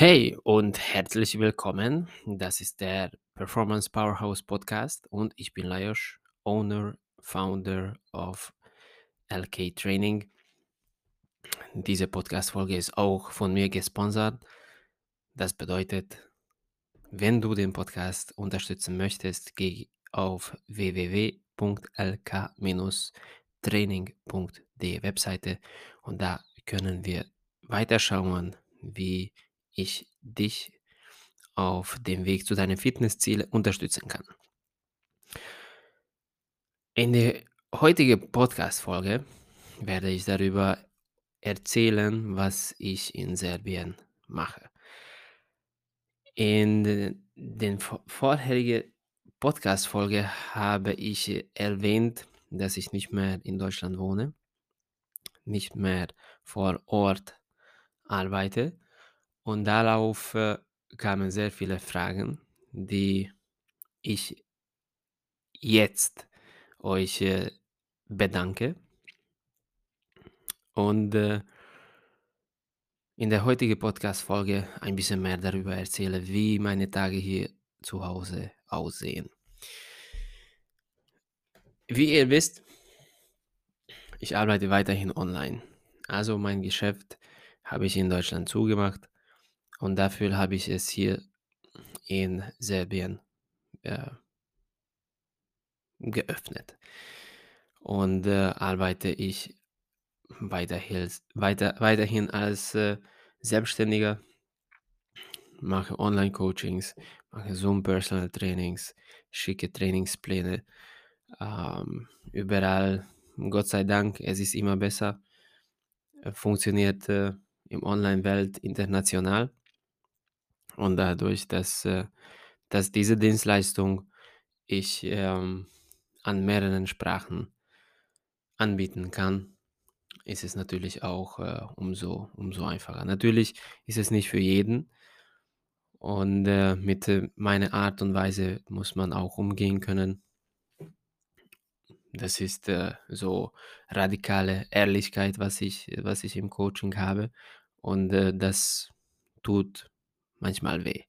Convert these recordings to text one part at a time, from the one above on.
Hey und herzlich willkommen. Das ist der Performance Powerhouse Podcast und ich bin Lajos, Owner, Founder of LK Training. Diese Podcast-Folge ist auch von mir gesponsert. Das bedeutet, wenn du den Podcast unterstützen möchtest, geh auf www.lk-training.de Webseite und da können wir weiterschauen, wie ich dich auf dem Weg zu deinen Fitnesszielen unterstützen kann. In der heutigen Podcast-Folge werde ich darüber erzählen, was ich in Serbien mache. In den vorherigen Podcast-Folge habe ich erwähnt, dass ich nicht mehr in Deutschland wohne, nicht mehr vor Ort arbeite und darauf äh, kamen sehr viele Fragen, die ich jetzt euch äh, bedanke. Und äh, in der heutigen Podcast-Folge ein bisschen mehr darüber erzähle, wie meine Tage hier zu Hause aussehen. Wie ihr wisst, ich arbeite weiterhin online. Also mein Geschäft habe ich in Deutschland zugemacht und dafür habe ich es hier in Serbien äh, geöffnet. Und äh, arbeite ich weiterhin, weiter, weiterhin als äh, Selbstständiger, mache Online-Coachings, mache Zoom-Personal-Trainings, schicke Trainingspläne. Ähm, überall, Gott sei Dank, es ist immer besser, äh, funktioniert äh, im Online-Welt international. Und dadurch, dass, äh, dass diese Dienstleistung ich ähm, an mehreren Sprachen anbieten kann, ist es natürlich auch äh, umso, umso einfacher. Natürlich ist es nicht für jeden und äh, mit äh, meiner Art und Weise muss man auch umgehen können. Das ist äh, so radikale Ehrlichkeit, was ich, was ich im Coaching habe und äh, das tut manchmal weh.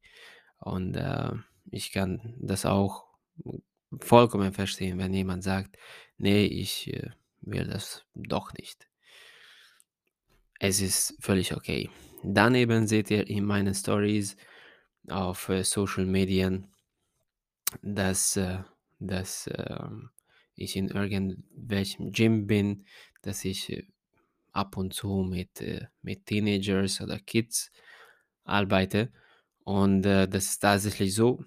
Und äh, ich kann das auch vollkommen verstehen, wenn jemand sagt, nee, ich äh, will das doch nicht. Es ist völlig okay. Daneben seht ihr in meinen Stories auf äh, Social Medien, dass, äh, dass äh, ich in irgendwelchem Gym bin, dass ich äh, ab und zu mit, äh, mit Teenagers oder Kids arbeite. Und äh, das ist tatsächlich so.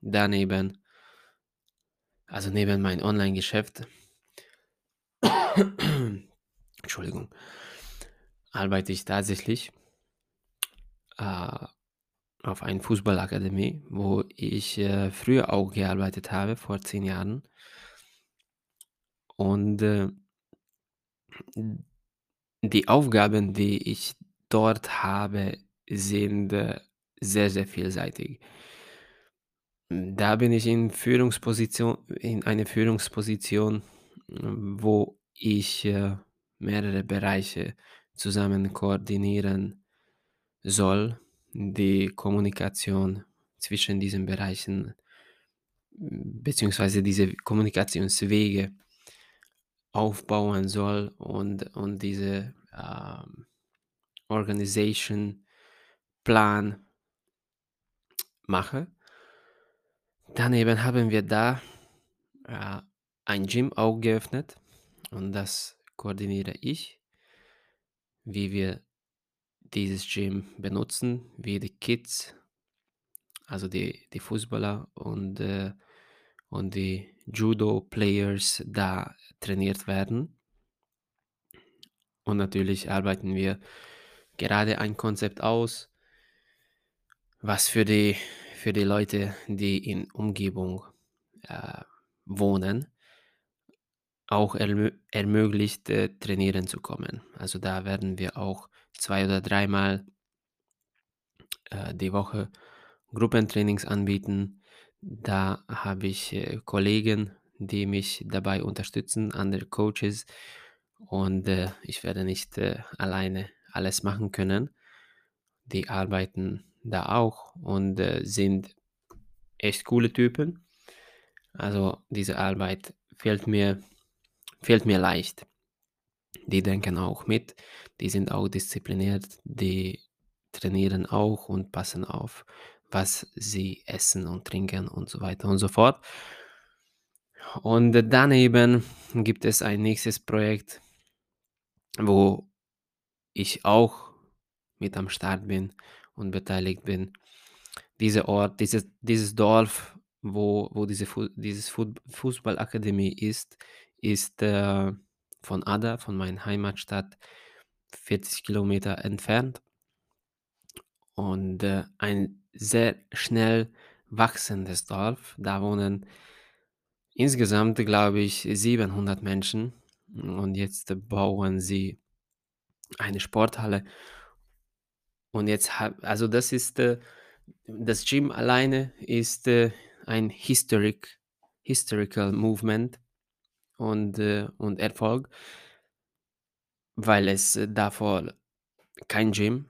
Daneben also neben meinem Online-Geschäft, Entschuldigung, arbeite ich tatsächlich äh, auf einer Fußballakademie, wo ich äh, früher auch gearbeitet habe, vor zehn Jahren. Und äh, die Aufgaben, die ich dort habe, sind äh, sehr, sehr vielseitig. Da bin ich in Führungsposition in eine Führungsposition, wo ich, äh, mehrere Bereiche zusammen koordinieren soll, die Kommunikation zwischen diesen Bereichen beziehungsweise diese Kommunikationswege aufbauen soll und und diese, ähm, Organisation Plan mache. Daneben haben wir da äh, ein Gym auch geöffnet und das koordiniere ich, wie wir dieses Gym benutzen, wie die Kids, also die, die Fußballer und, äh, und die Judo-Players da trainiert werden. Und natürlich arbeiten wir gerade ein Konzept aus, was für die für die Leute, die in Umgebung äh, wohnen, auch ermö ermöglicht, äh, trainieren zu kommen. Also da werden wir auch zwei oder dreimal äh, die Woche Gruppentrainings anbieten. Da habe ich äh, Kollegen, die mich dabei unterstützen, andere Coaches. Und äh, ich werde nicht äh, alleine alles machen können. Die arbeiten da auch und äh, sind echt coole Typen. Also diese Arbeit fällt mir, fällt mir leicht. Die denken auch mit, die sind auch diszipliniert, die trainieren auch und passen auf, was sie essen und trinken und so weiter und so fort. Und daneben gibt es ein nächstes Projekt, wo ich auch mit am Start bin und beteiligt bin. Dieser Ort, dieses, dieses Dorf, wo, wo diese Fu dieses Fu Fußballakademie ist, ist äh, von Ada, von meiner Heimatstadt, 40 Kilometer entfernt und äh, ein sehr schnell wachsendes Dorf. Da wohnen insgesamt, glaube ich, 700 Menschen und jetzt bauen sie eine Sporthalle. Und jetzt also das ist äh, das Gym alleine ist äh, ein historic, historical Movement und, äh, und Erfolg, weil es davor kein Gym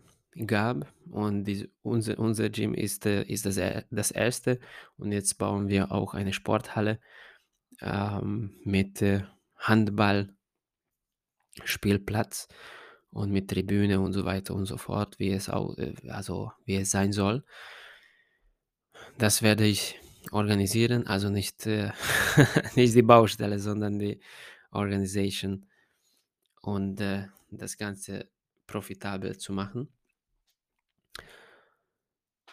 gab und die, unser, unser Gym ist, ist das, das erste. Und jetzt bauen wir auch eine Sporthalle ähm, mit äh, Handballspielplatz und mit Tribüne und so weiter und so fort, wie es auch, äh, also wie es sein soll. Das werde ich organisieren, also nicht, äh, nicht die Baustelle, sondern die Organisation und äh, das Ganze profitabel zu machen.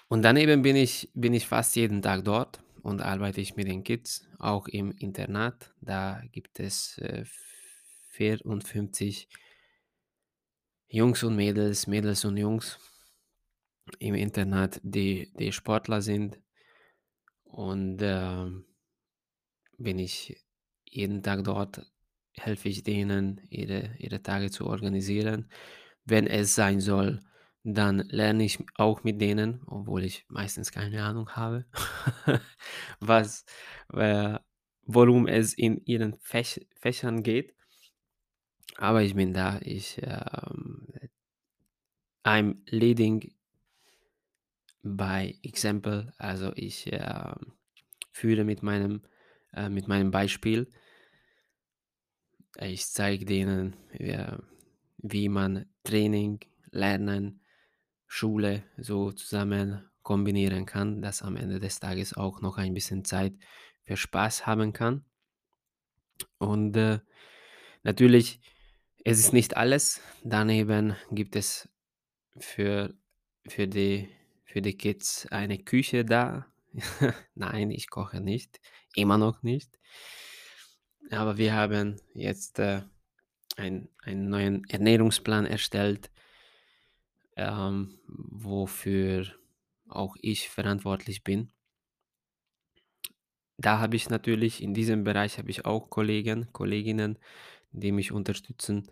Und daneben bin ich, bin ich fast jeden Tag dort und arbeite ich mit den Kids, auch im Internat. Da gibt es äh, 54 Jungs und Mädels, Mädels und Jungs im Internat, die, die Sportler sind. Und ähm, bin ich jeden Tag dort, helfe ich denen, ihre, ihre Tage zu organisieren. Wenn es sein soll, dann lerne ich auch mit denen, obwohl ich meistens keine Ahnung habe, was, äh, worum es in ihren Fäch Fächern geht. Aber ich bin da, ich, ähm, I'm leading by example, also ich ähm, führe mit meinem, äh, mit meinem Beispiel. Ich zeige denen, ja, wie man Training, Lernen, Schule so zusammen kombinieren kann, dass am Ende des Tages auch noch ein bisschen Zeit für Spaß haben kann. Und äh, natürlich, es ist nicht alles. Daneben gibt es für, für, die, für die Kids eine Küche da. Nein, ich koche nicht, immer noch nicht. Aber wir haben jetzt äh, ein, einen neuen Ernährungsplan erstellt, ähm, wofür auch ich verantwortlich bin. Da habe ich natürlich, in diesem Bereich habe ich auch Kollegen, Kolleginnen, die mich unterstützen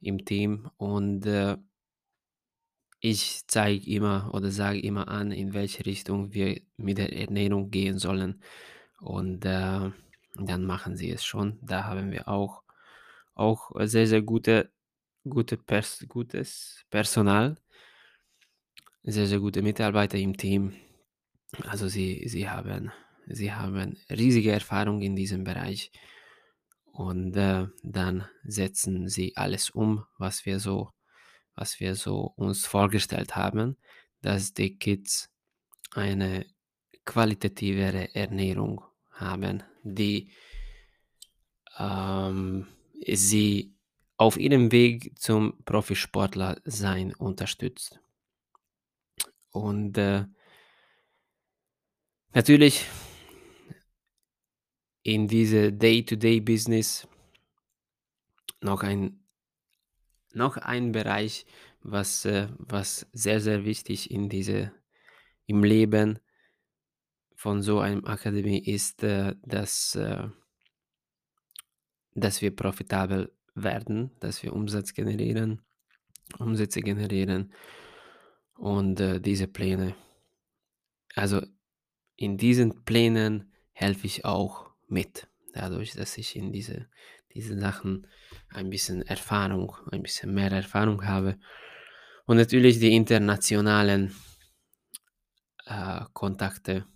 im Team und äh, ich zeige immer oder sage immer an, in welche Richtung wir mit der Ernährung gehen sollen. Und äh, dann machen sie es schon. Da haben wir auch, auch sehr, sehr gute, gute Pers gutes Personal, sehr, sehr gute Mitarbeiter im Team. Also sie, sie, haben, sie haben riesige Erfahrung in diesem Bereich. Und äh, dann setzen sie alles um, was wir so was wir so uns vorgestellt haben, dass die Kids eine qualitativere Ernährung haben, die ähm, sie auf ihrem Weg zum Profisportler sein unterstützt. Und äh, natürlich in diese Day-to-Day-Business noch ein noch ein Bereich, was, äh, was sehr, sehr wichtig in diese, im Leben von so einem Akademie ist, äh, dass, äh, dass wir profitabel werden, dass wir Umsatz generieren, Umsätze generieren und diese Pläne. Also in diesen Plänen helfe ich auch mit, dadurch, dass ich in diese, diese Sachen ein bisschen Erfahrung, ein bisschen mehr Erfahrung habe. Und natürlich die internationalen äh, Kontakte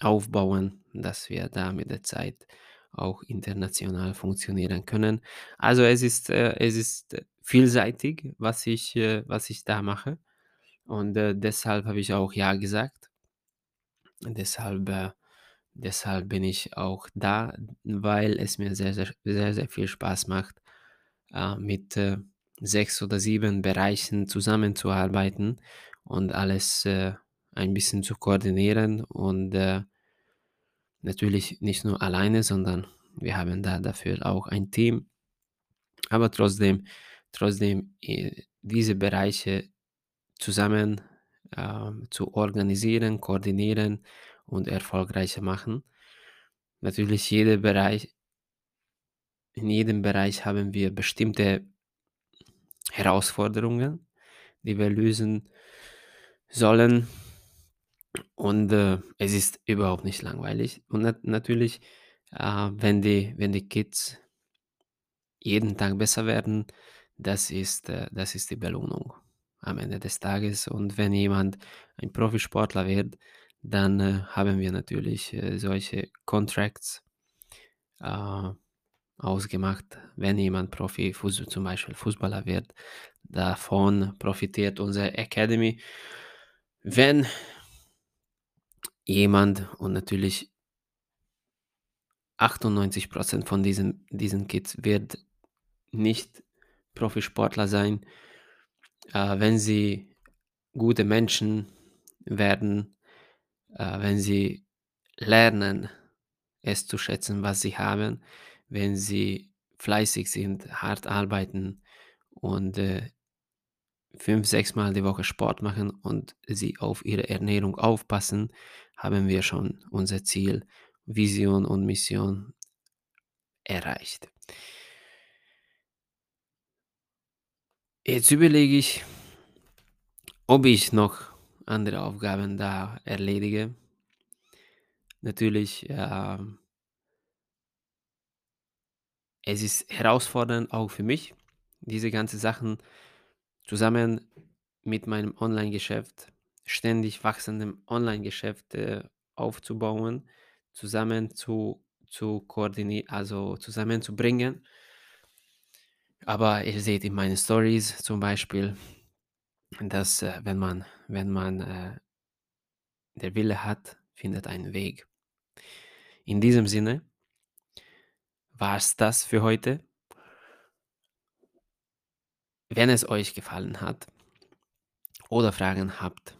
aufbauen, dass wir da mit der Zeit auch international funktionieren können. Also es ist, äh, es ist vielseitig, was ich, äh, was ich da mache. Und äh, deshalb habe ich auch Ja gesagt. Deshalb, äh, deshalb bin ich auch da, weil es mir sehr, sehr, sehr, sehr viel Spaß macht, äh, mit äh, sechs oder sieben Bereichen zusammenzuarbeiten und alles äh, ein bisschen zu koordinieren und äh, natürlich nicht nur alleine, sondern wir haben da dafür auch ein Team. Aber trotzdem, trotzdem äh, diese Bereiche zusammen ähm, zu organisieren, koordinieren und erfolgreicher machen. Natürlich jeder Bereich, in jedem Bereich haben wir bestimmte Herausforderungen, die wir lösen sollen. Und äh, es ist überhaupt nicht langweilig. Und nat natürlich, äh, wenn, die, wenn die Kids jeden Tag besser werden, das ist, äh, das ist die Belohnung am Ende des Tages. Und wenn jemand ein Profisportler wird, dann äh, haben wir natürlich äh, solche Contracts äh, ausgemacht. Wenn jemand Profi, zum Beispiel Fußballer wird, davon profitiert unsere Academy. Wenn jemand und natürlich 98% von diesen, diesen Kids wird nicht Profisportler sein, äh, wenn sie gute Menschen werden, äh, wenn sie lernen, es zu schätzen, was sie haben, wenn sie fleißig sind, hart arbeiten und äh, fünf, sechs Mal die Woche Sport machen und sie auf ihre Ernährung aufpassen, haben wir schon unser Ziel, Vision und Mission erreicht. Jetzt überlege ich, ob ich noch andere Aufgaben da erledige. Natürlich, ähm, es ist herausfordernd auch für mich, diese ganzen Sachen zusammen mit meinem Online-Geschäft, ständig wachsendem Online-Geschäft äh, aufzubauen, zusammen zu, zu koordinieren, also zusammenzubringen. Aber ihr seht in meinen Stories zum Beispiel, dass äh, wenn man, wenn man äh, der Wille hat, findet einen Weg. In diesem Sinne war es das für heute. Wenn es euch gefallen hat oder Fragen habt,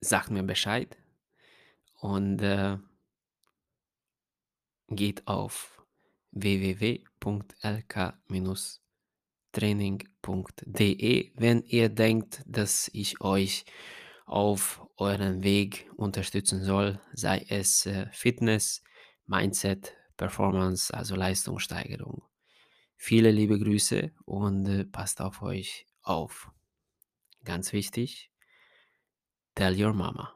sagt mir Bescheid und äh, geht auf www.lk-training.de, wenn ihr denkt, dass ich euch auf euren Weg unterstützen soll, sei es äh, Fitness, Mindset, Performance, also Leistungssteigerung. Viele liebe Grüße und äh, passt auf euch auf. Ganz wichtig, tell your mama.